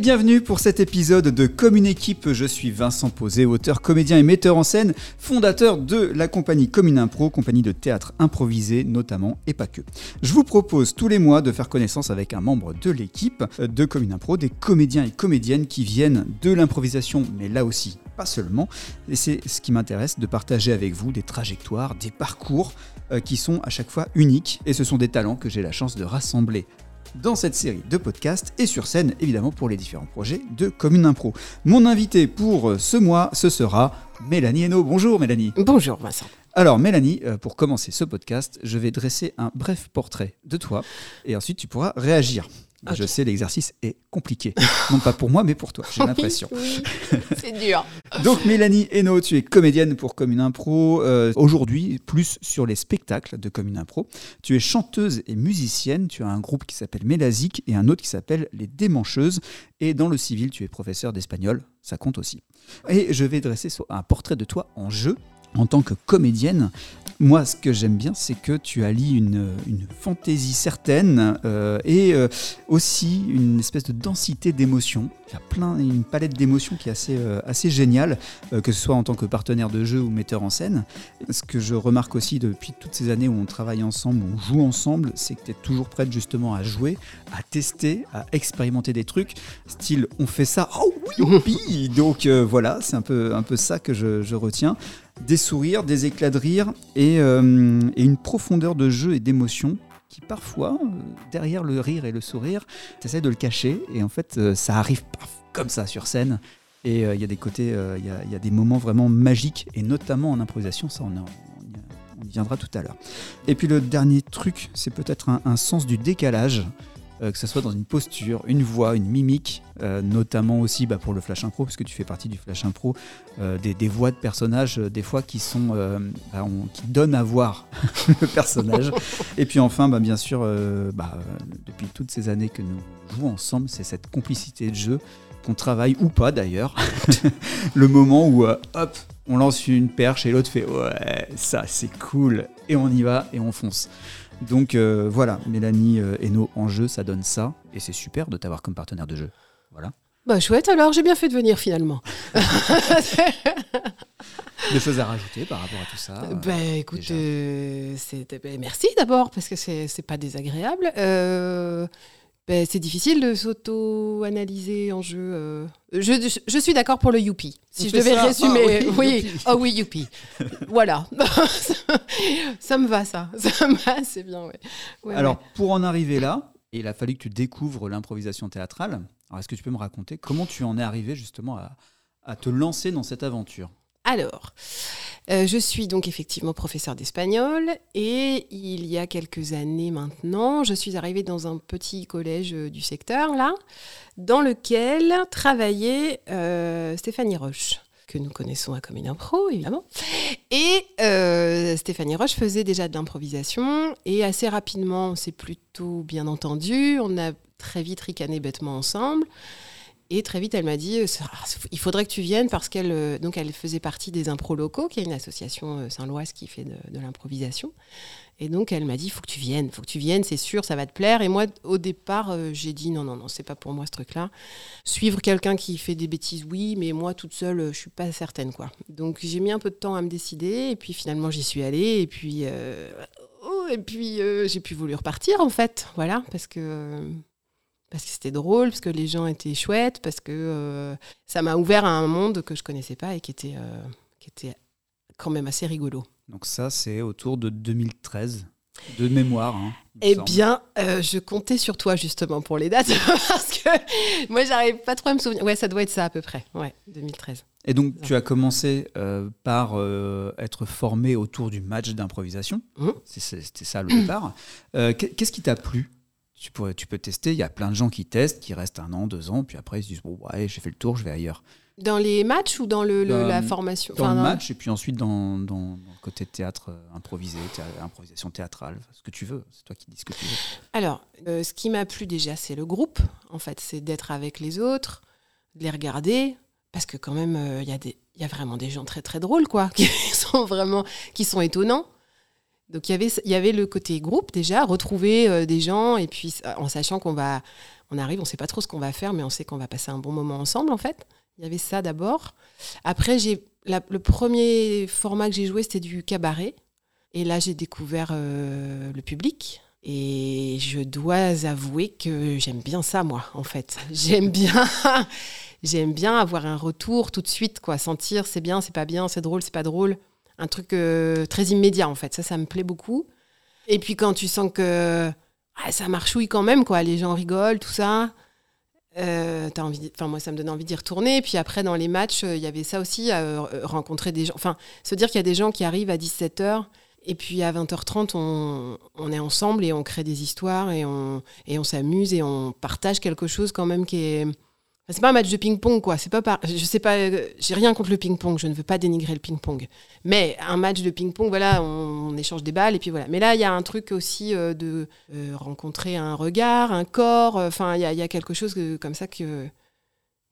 bienvenue pour cet épisode de Comme une équipe. Je suis Vincent Posé, auteur, comédien et metteur en scène, fondateur de la compagnie Commune Impro, compagnie de théâtre improvisé notamment et pas que. Je vous propose tous les mois de faire connaissance avec un membre de l'équipe de Commune Impro, des comédiens et comédiennes qui viennent de l'improvisation, mais là aussi pas seulement. Et c'est ce qui m'intéresse de partager avec vous des trajectoires, des parcours euh, qui sont à chaque fois uniques et ce sont des talents que j'ai la chance de rassembler dans cette série de podcasts et sur scène évidemment pour les différents projets de Commune Impro. Mon invité pour ce mois, ce sera Mélanie Hainaut. Bonjour Mélanie. Bonjour Vincent. Alors Mélanie, euh, pour commencer ce podcast, je vais dresser un bref portrait de toi et ensuite tu pourras réagir. Je sais, l'exercice est compliqué. non pas pour moi, mais pour toi, j'ai l'impression. oui, c'est dur. Donc, Mélanie Hainaut, tu es comédienne pour Commune Impro. Euh, aujourd'hui, plus sur les spectacles de Commune Impro. Tu es chanteuse et musicienne. Tu as un groupe qui s'appelle Mélasique et un autre qui s'appelle Les Démancheuses. Et dans le civil, tu es professeur d'espagnol. Ça compte aussi. Et je vais dresser un portrait de toi en jeu en tant que comédienne, moi, ce que j'aime bien, c'est que tu allies une, une fantaisie certaine euh, et euh, aussi une espèce de densité d'émotions. Il y a plein, une palette d'émotions qui est assez, euh, assez géniale, que ce soit en tant que partenaire de jeu ou metteur en scène. Ce que je remarque aussi depuis toutes ces années où on travaille ensemble, où on joue ensemble, c'est que tu es toujours prête justement à jouer, à tester, à expérimenter des trucs. Style, on fait ça, oh oui, Donc voilà, c'est un peu, un peu ça que je, je retiens des sourires, des éclats de rire euh, et, une profondeur de jeu et d'émotion qui parfois, euh, derrière le rire et le sourire, tu essaies de le cacher et en fait euh, ça arrive comme ça sur scène. Et il y a des côtés, il y, a des moments vraiment magiques et notamment en improvisation, ça on, y viendra tout à l'heure. Et puis le dernier truc, c'est peut-être un, sens du décalage. Euh, que ce soit dans une posture, une voix, une mimique, euh, notamment aussi bah, pour le flash impro, parce que tu fais partie du flash impro, euh, des, voix de personnages, des fois qui sont bah, qui donnent à voir le personnage. Et puis enfin, bah, bien sûr, depuis toutes ces années que nous jouons ensemble, c'est cette complicité de jeu qu'on travaille ou pas d'ailleurs. le moment où hop, on lance une perche et l'autre fait ouais, ça c'est cool, et on y va et on fonce. Donc euh, voilà, Mélanie euh, Hainaut en jeu, ça donne ça. Et c'est super de t'avoir comme partenaire de jeu. Voilà. Bah chouette alors, j'ai bien fait de venir finalement. Des choses à rajouter par rapport à tout ça Ben écoute, euh, ben, merci d'abord parce que c'est pas désagréable. Ben, c'est difficile de s'auto-analyser en jeu. Euh. Je, je, suis d'accord pour le youpi. Si je devais résumer, ah oui, oh oui, youpi. voilà, ça me va ça, ça me va, c'est bien. Ouais. Alors pour en arriver là, il a fallu que tu découvres l'improvisation théâtrale. Alors est-ce que tu peux me raconter comment tu en es arrivé justement à, à te lancer dans cette aventure? Alors, euh, je suis donc effectivement professeur d'espagnol et il y a quelques années maintenant, je suis arrivée dans un petit collège euh, du secteur là, dans lequel travaillait euh, Stéphanie Roche que nous connaissons à Commune Impro, évidemment. Et Stéphanie Roche faisait déjà de l'improvisation, et assez rapidement, on plutôt bien entendu, on a très vite ricané bêtement ensemble. Et très vite, elle m'a dit, euh, il faudrait que tu viennes parce qu'elle euh, donc elle faisait partie des impro locaux, qui est une association euh, saint-loise qui fait de, l'improvisation. Et donc elle m'a dit, faut que tu viennes, faut que tu viennes, c'est sûr, ça va te plaire. Et moi, au départ, j'ai dit, non, non, non, c'est pas pour moi ce truc-là. Suivre quelqu'un qui fait des bêtises, oui, mais moi toute seule, je suis pas certaine, quoi. Donc j'ai mis un peu de temps à me décider, et puis finalement j'y suis allée, et puis, oh, et puis j'ai pu voulu repartir en fait, voilà, parce que parce que c'était drôle, parce que les gens étaient chouettes, parce que euh, ça m'a ouvert à un monde que je connaissais pas et qui était, euh, qui était quand même assez rigolo. Donc ça, c'est autour de 2013, de mémoire. Hein, eh bien, euh, je comptais sur toi justement pour les dates, parce que moi, j'arrive pas trop à me souvenir. Ouais, ça doit être ça à peu près, ouais, 2013. Et donc, tu as commencé par être formé autour du match d'improvisation. Mmh. C'était ça le départ. Qu'est-ce qui t'a plu? Tu, pourrais, tu peux tester. Il y a plein de gens qui testent, qui restent un an, deux ans, puis après ils se disent bon, ouais, j'ai fait le tour, je vais ailleurs. Dans les matchs ou dans, le, la formation? Dans le match et puis ensuite dans, dans, le côté théâtre euh, improvisé, improvisation théâtrale, ce que tu veux. C'est toi qui dis ce que tu veux. Alors, euh, ce qui m'a plu déjà, c'est le groupe. En fait, c'est d'être avec les autres, de les regarder, parce que quand même, euh, il y, a y a vraiment des gens très très drôles, quoi, qui sont vraiment qui sont étonnants. Donc il y avait, il y avait le côté groupe déjà, retrouver euh, des gens et puis en sachant qu'on va, on arrive, on sait pas trop ce qu'on va faire, mais on sait qu'on va passer un bon moment ensemble en fait. Il y avait ça d'abord. Après, j'ai le premier format que j'ai joué, c'était du cabaret. Et là, j'ai découvert euh, le public. Et je dois avouer que j'aime bien ça, moi, en fait. J'aime bien, j'aime bien avoir un retour tout de suite, quoi. Sentir c'est bien, c'est pas bien, c'est drôle, c'est pas drôle. Un truc euh, très immédiat, en fait. Ça, ça me plaît beaucoup. Et puis quand tu sens que ah, ça marchouille quand même, quoi. Les gens rigolent, tout ça. Euh, envie, enfin moi ça me donne envie d'y retourner. Et puis après dans les matchs, euh, il y avait ça aussi, euh, rencontrer des gens, enfin se dire qu'il y a des gens qui arrivent à 17h et puis à 20h30 on, on, est ensemble et on crée des histoires et on, et on s'amuse et on partage quelque chose quand même qui est c'est pas un match de ping-pong, quoi. C'est pas Je sais pas. J'ai rien contre le ping-pong. Je ne veux pas dénigrer le ping-pong. Mais un match de ping-pong, voilà, on, échange des balles et puis voilà. Mais là, il y a un truc aussi euh, de euh, rencontrer un regard, un corps. Enfin, il y, y, a quelque chose comme ça que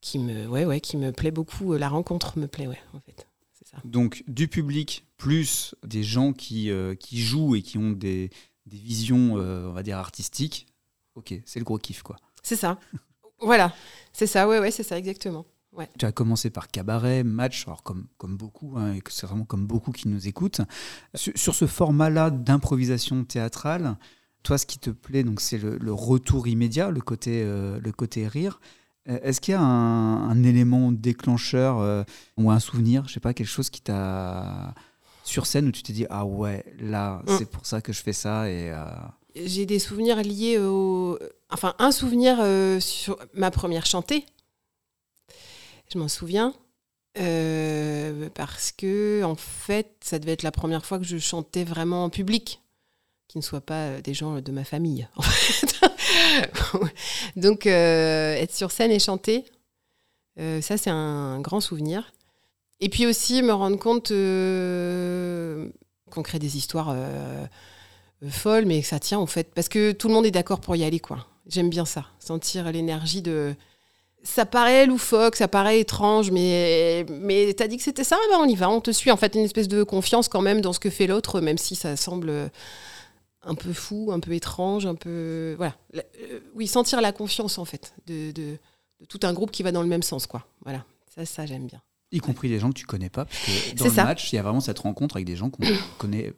qui me, ouais, ouais, qui me plaît beaucoup. La rencontre me plaît, ouais, en fait. Ça. Donc du public plus des gens qui, euh, qui jouent et qui ont des, des visions, on va dire artistiques. Ok, c'est le gros kiff, quoi. C'est ça. Voilà, c'est ça, ouais, ouais, c'est ça, exactement. Ouais. Tu as commencé par cabaret, match, alors comme, comme beaucoup, hein, et c'est vraiment comme beaucoup qui nous écoutent. Sur, ce format-là d'improvisation théâtrale, toi, ce qui te plaît, donc c'est le, retour immédiat, le côté, euh, le côté rire. Euh, est-ce qu'il y a un, élément déclencheur euh, ou un souvenir, je sais pas, quelque chose qui t'a sur scène où tu t'es dit ah ouais là mm. c'est pour ça que je fais ça et j'ai des souvenirs liés au. Enfin, un souvenir euh, sur ma première chantée. Je m'en souviens. Euh, parce que, en fait, ça devait être la première fois que je chantais vraiment en public, qui ne soit pas euh, des gens de ma famille. En fait. Donc, être sur scène et chanter, ça, c'est un grand souvenir. Et puis aussi, me rendre compte qu'on crée des histoires folle, mais ça tient en fait. Parce que tout le monde est d'accord pour y aller, quoi. J'aime bien ça, sentir l'énergie de. Ça paraît loufoque, ça paraît étrange, mais, mais t'as dit que c'était ça, ben on y va, on te suit. En fait, une espèce de confiance quand même dans ce que fait l'autre, même si ça semble un peu fou, un peu étrange, un peu. Voilà. Euh, oui, sentir la confiance, en fait, de, de, tout un groupe qui va dans le même sens, quoi. Voilà. Ça, ça j'aime bien. Y compris les gens que tu connais pas, parce que dans le match, il y a vraiment cette rencontre avec des gens qu'on connaît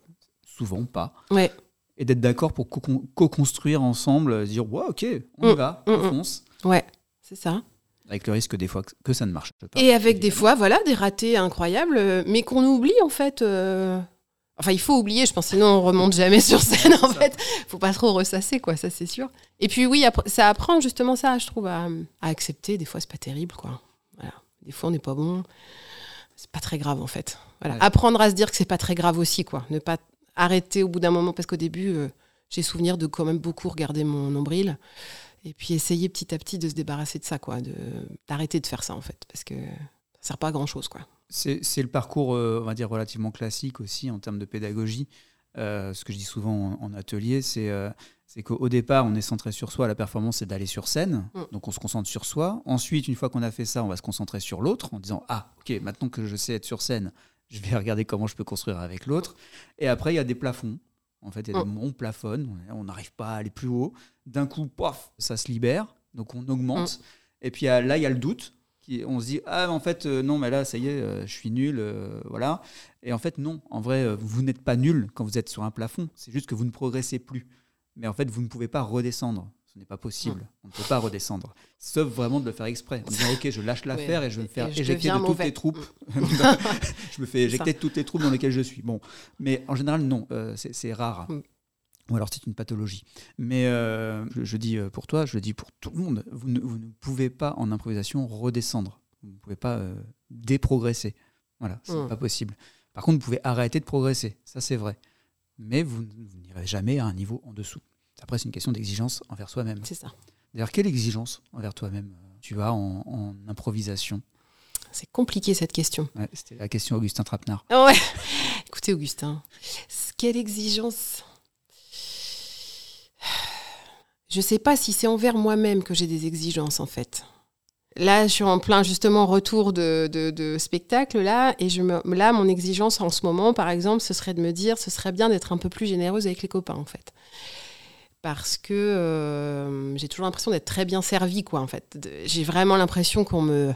souvent pas. Ouais et d'être d'accord pour co-construire ensemble, dire ouais, ok, on y mm, va, on mm, mm. fonce. Ouais, c'est ça. Avec le risque des fois que ça ne marche pas. Et avec des fois, voilà, des ratés incroyables, mais qu'on oublie en fait. Euh. Enfin, il faut oublier, je pense, sinon on remonte jamais sur scène en fait. Faut pas trop ressasser, quoi, ça c'est sûr. Et puis oui, ça apprend justement ça, je trouve, à, accepter. Des fois, c'est pas terrible, quoi. Voilà. Des fois, on n'est pas bon. C'est pas très grave en fait. Voilà. Apprendre à se dire que c'est pas très grave aussi, quoi. Ne pas arrêter au bout d'un moment parce qu'au début, euh, j'ai souvenir de quand même beaucoup regarder mon nombril et puis essayer petit à petit de se débarrasser de ça, quoi, d'arrêter de, faire ça en fait, parce que ça sert pas à grand chose, quoi. C'est le parcours, euh, on va dire, relativement classique aussi en termes de pédagogie. Euh, ce que je dis souvent en, atelier, c'est c'est qu'au départ, on est centré sur soi. La performance, c'est d'aller sur scène. Mm. Donc, on se concentre sur soi. Ensuite, une fois qu'on a fait ça, on va se concentrer sur l'autre en disant Ah, ok, maintenant que je sais être sur scène, je vais regarder comment je peux construire avec l'autre. Et après, il y a des plafonds. En fait, il y a des où on plafonne, on n'arrive pas à aller plus haut. D'un coup, paf, ça se libère, donc on augmente. Et puis là, il y a le doute. Qui, on se dit, ah, en fait, euh, non, mais là, ça y est, euh, je suis nul, euh, voilà. Et en fait, non, en vrai, vous n'êtes pas nul quand vous êtes sur un plafond. C'est juste que vous ne progressez plus. Mais en fait, vous ne pouvez pas redescendre. Ce n'est pas possible. On ne peut pas redescendre. Sauf vraiment de le faire exprès. En disant, OK, je lâche l'affaire et je vais me faire éjecter de toutes les troupes. je me fais éjecter de toutes les troupes dans lesquelles je suis. Bon. Mais en général, non. Euh, c'est rare. Mm. Ou alors c'est une pathologie. Mais euh, je, dis euh, pour toi, je le dis pour tout le monde, vous ne, vous ne pouvez pas en improvisation redescendre. Vous ne pouvez pas déprogresser. Voilà, c'est n'est mm. pas possible. Par contre, vous pouvez arrêter de progresser. Ça, c'est vrai. Mais vous, vous n'irez jamais à un niveau en dessous. Après, c'est une question d'exigence envers soi-même. C'est ça. D'ailleurs, quelle exigence envers toi-même euh, tu as en, improvisation? C'est compliqué cette question. C'était la question Augustin Trapenard. Ah ouais. Écoutez, Augustin, quelle exigence? Je ne sais pas si c'est envers moi-même que j'ai des exigences en fait. Là, je suis en plein justement retour de, de, spectacle là, et je me, là, mon exigence en ce moment, par exemple, ce serait de me dire, ce serait bien d'être un peu plus généreuse avec les copains, en fait, parce que euh, j'ai toujours l'impression d'être très bien servie, quoi, en fait. J'ai vraiment l'impression qu'on me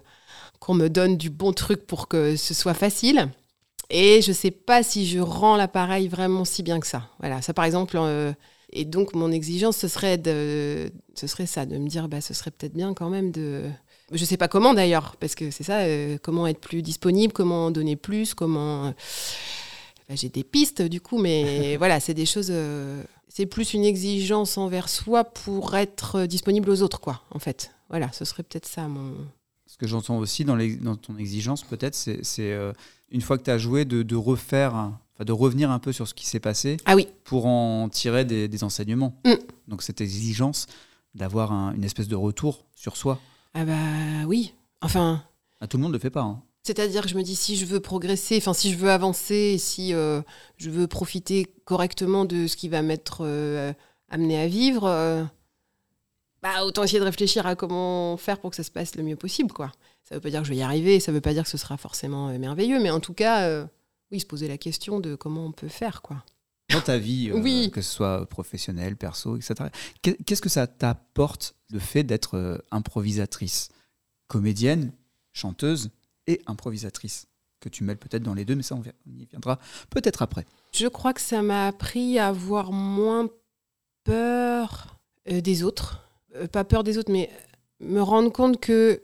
qu'on me donne du bon truc pour que ce soit facile. Et je sais pas si je rends l'appareil vraiment si bien que ça. Voilà, ça par exemple. Euh, et donc mon exigence, ce serait de, ce serait ça, de me dire, bah, ce serait peut-être bien quand même de. Je sais pas comment d'ailleurs, parce que c'est ça, euh, comment être plus disponible, comment donner plus, comment. Bah, j'ai des pistes du coup, mais voilà, c'est des choses. C'est plus une exigence envers soi pour être disponible aux autres, quoi, en fait. Voilà, ce serait peut-être ça mon ce que j'entends aussi dans, dans, ton exigence, peut-être, c'est euh, une fois que tu as joué, de, refaire, de revenir un peu sur ce qui s'est passé ah oui. pour en tirer des, enseignements. Mm. Donc cette exigence d'avoir une espèce de retour sur soi. Ah bah oui. Enfin. Ah, tout le monde ne le fait pas. Hein. C'est-à-dire que je me dis si je veux progresser, enfin si je veux avancer, si euh, je veux profiter correctement de ce qui va m'être euh, amené à vivre, bah, autant essayer de réfléchir à comment faire pour que ça se passe le mieux possible. quoi. Ça ne veut pas dire que je vais y arriver, ça ne veut pas dire que ce sera forcément euh, merveilleux, mais en tout cas, euh, oui, se poser la question de comment on peut faire. quoi. Dans ta vie, euh, que ce soit professionnelle, perso, etc., qu'est-ce que ça t'apporte le fait d'être improvisatrice? Comédienne, chanteuse et improvisatrice que tu mêles peut-être dans les deux, mais ça, on y viendra peut-être après. Je crois que ça m'a appris à avoir moins peur des autres euh, pas peur des autres, mais me rendre compte que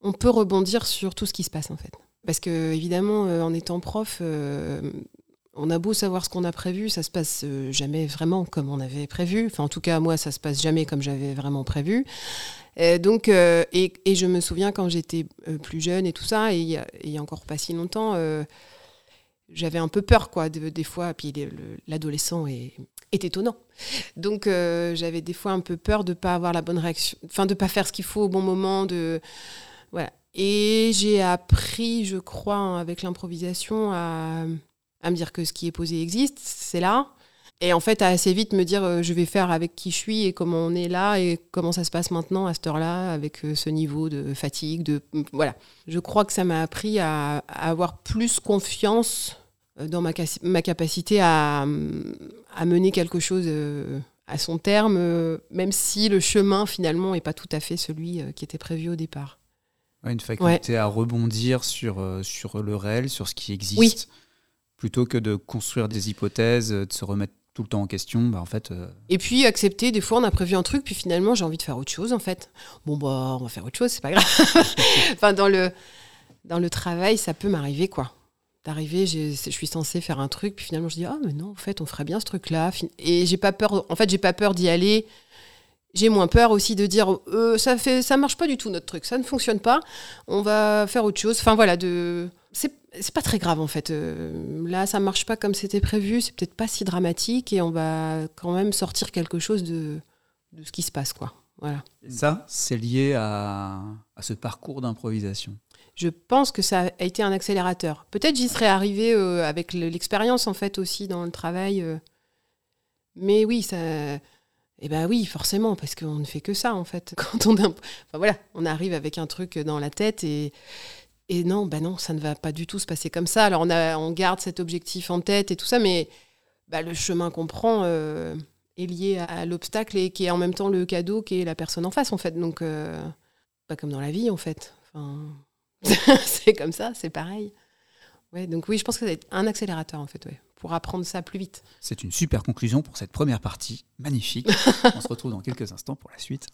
on peut rebondir sur tout ce qui se passe en fait. Parce que évidemment, euh, en étant prof, euh, on a beau savoir ce qu'on a prévu, ça se passe jamais vraiment comme on avait prévu. Enfin, en tout cas, moi, ça se passe jamais comme j'avais vraiment prévu. Donc, et, je me souviens quand j'étais plus jeune et tout ça, et a encore pas si longtemps, j'avais un peu peur, quoi, des fois. Puis l'adolescent est, est, étonnant. Donc, euh, j'avais des fois un peu peur de ne pas avoir la bonne réaction, enfin, de ne pas faire ce qu'il faut au bon moment. De... Voilà. Et j'ai appris, je crois, hein, avec l'improvisation, à, à, me dire que ce qui est posé existe, c'est là. Et en fait, à assez vite me dire, euh, je vais faire avec qui je suis et comment on est là et comment ça se passe maintenant à cette heure-là, avec euh, ce niveau de fatigue. De, voilà. Je crois que ça m'a appris à, à, avoir plus confiance euh, dans ma, ma capacité à, à, mener quelque chose à son terme, même si le chemin finalement n'est pas tout à fait celui qui était prévu au départ. une faculté à rebondir sur, sur le réel, sur ce qui existe, plutôt que de construire des hypothèses, de se remettre tout le temps en question, bah en fait. Et puis accepter, des fois on a prévu un truc, puis finalement j'ai envie de faire autre chose en fait. Bon bah on va faire autre chose, c'est pas grave. enfin dans le dans le travail ça peut m'arriver quoi d'arriver, je suis censée faire un truc, puis finalement je dis ah mais non, en fait on ferait bien ce truc-là, et j'ai pas peur, en fait j'ai pas peur d'y aller. J'ai moins peur aussi de dire euh, ça fait ça marche pas du tout notre truc, ça ne fonctionne pas, on va faire autre chose. Enfin voilà, de c'est pas très grave en fait. Euh, là ça marche pas comme c'était prévu, c'est peut-être pas si dramatique et on va quand même sortir quelque chose de, de ce qui se passe quoi. Voilà. ça, c'est lié à, à ce parcours d'improvisation je pense que ça a été un accélérateur. Peut-être j'y serais arrivée euh, avec l'expérience en fait aussi dans le travail. Euh. Mais oui, ça. Eh ben oui, forcément, parce qu'on ne fait que ça en fait. Quand on, enfin, voilà, on arrive avec un truc dans la tête et et non, ben non, ça ne va pas du tout se passer comme ça. Alors on a, on garde cet objectif en tête et tout ça, mais bah, le chemin qu'on prend euh, est lié à, l'obstacle et qui est en même temps le cadeau qui est la personne en face en fait. Donc pas comme dans la vie en fait. Enfin, c'est comme ça, c'est pareil. Ouais, donc oui, je pense que c'est un accélérateur en fait, ouais, pour apprendre ça plus vite. C'est une super conclusion pour cette première partie, magnifique. On se retrouve dans quelques instants pour la suite.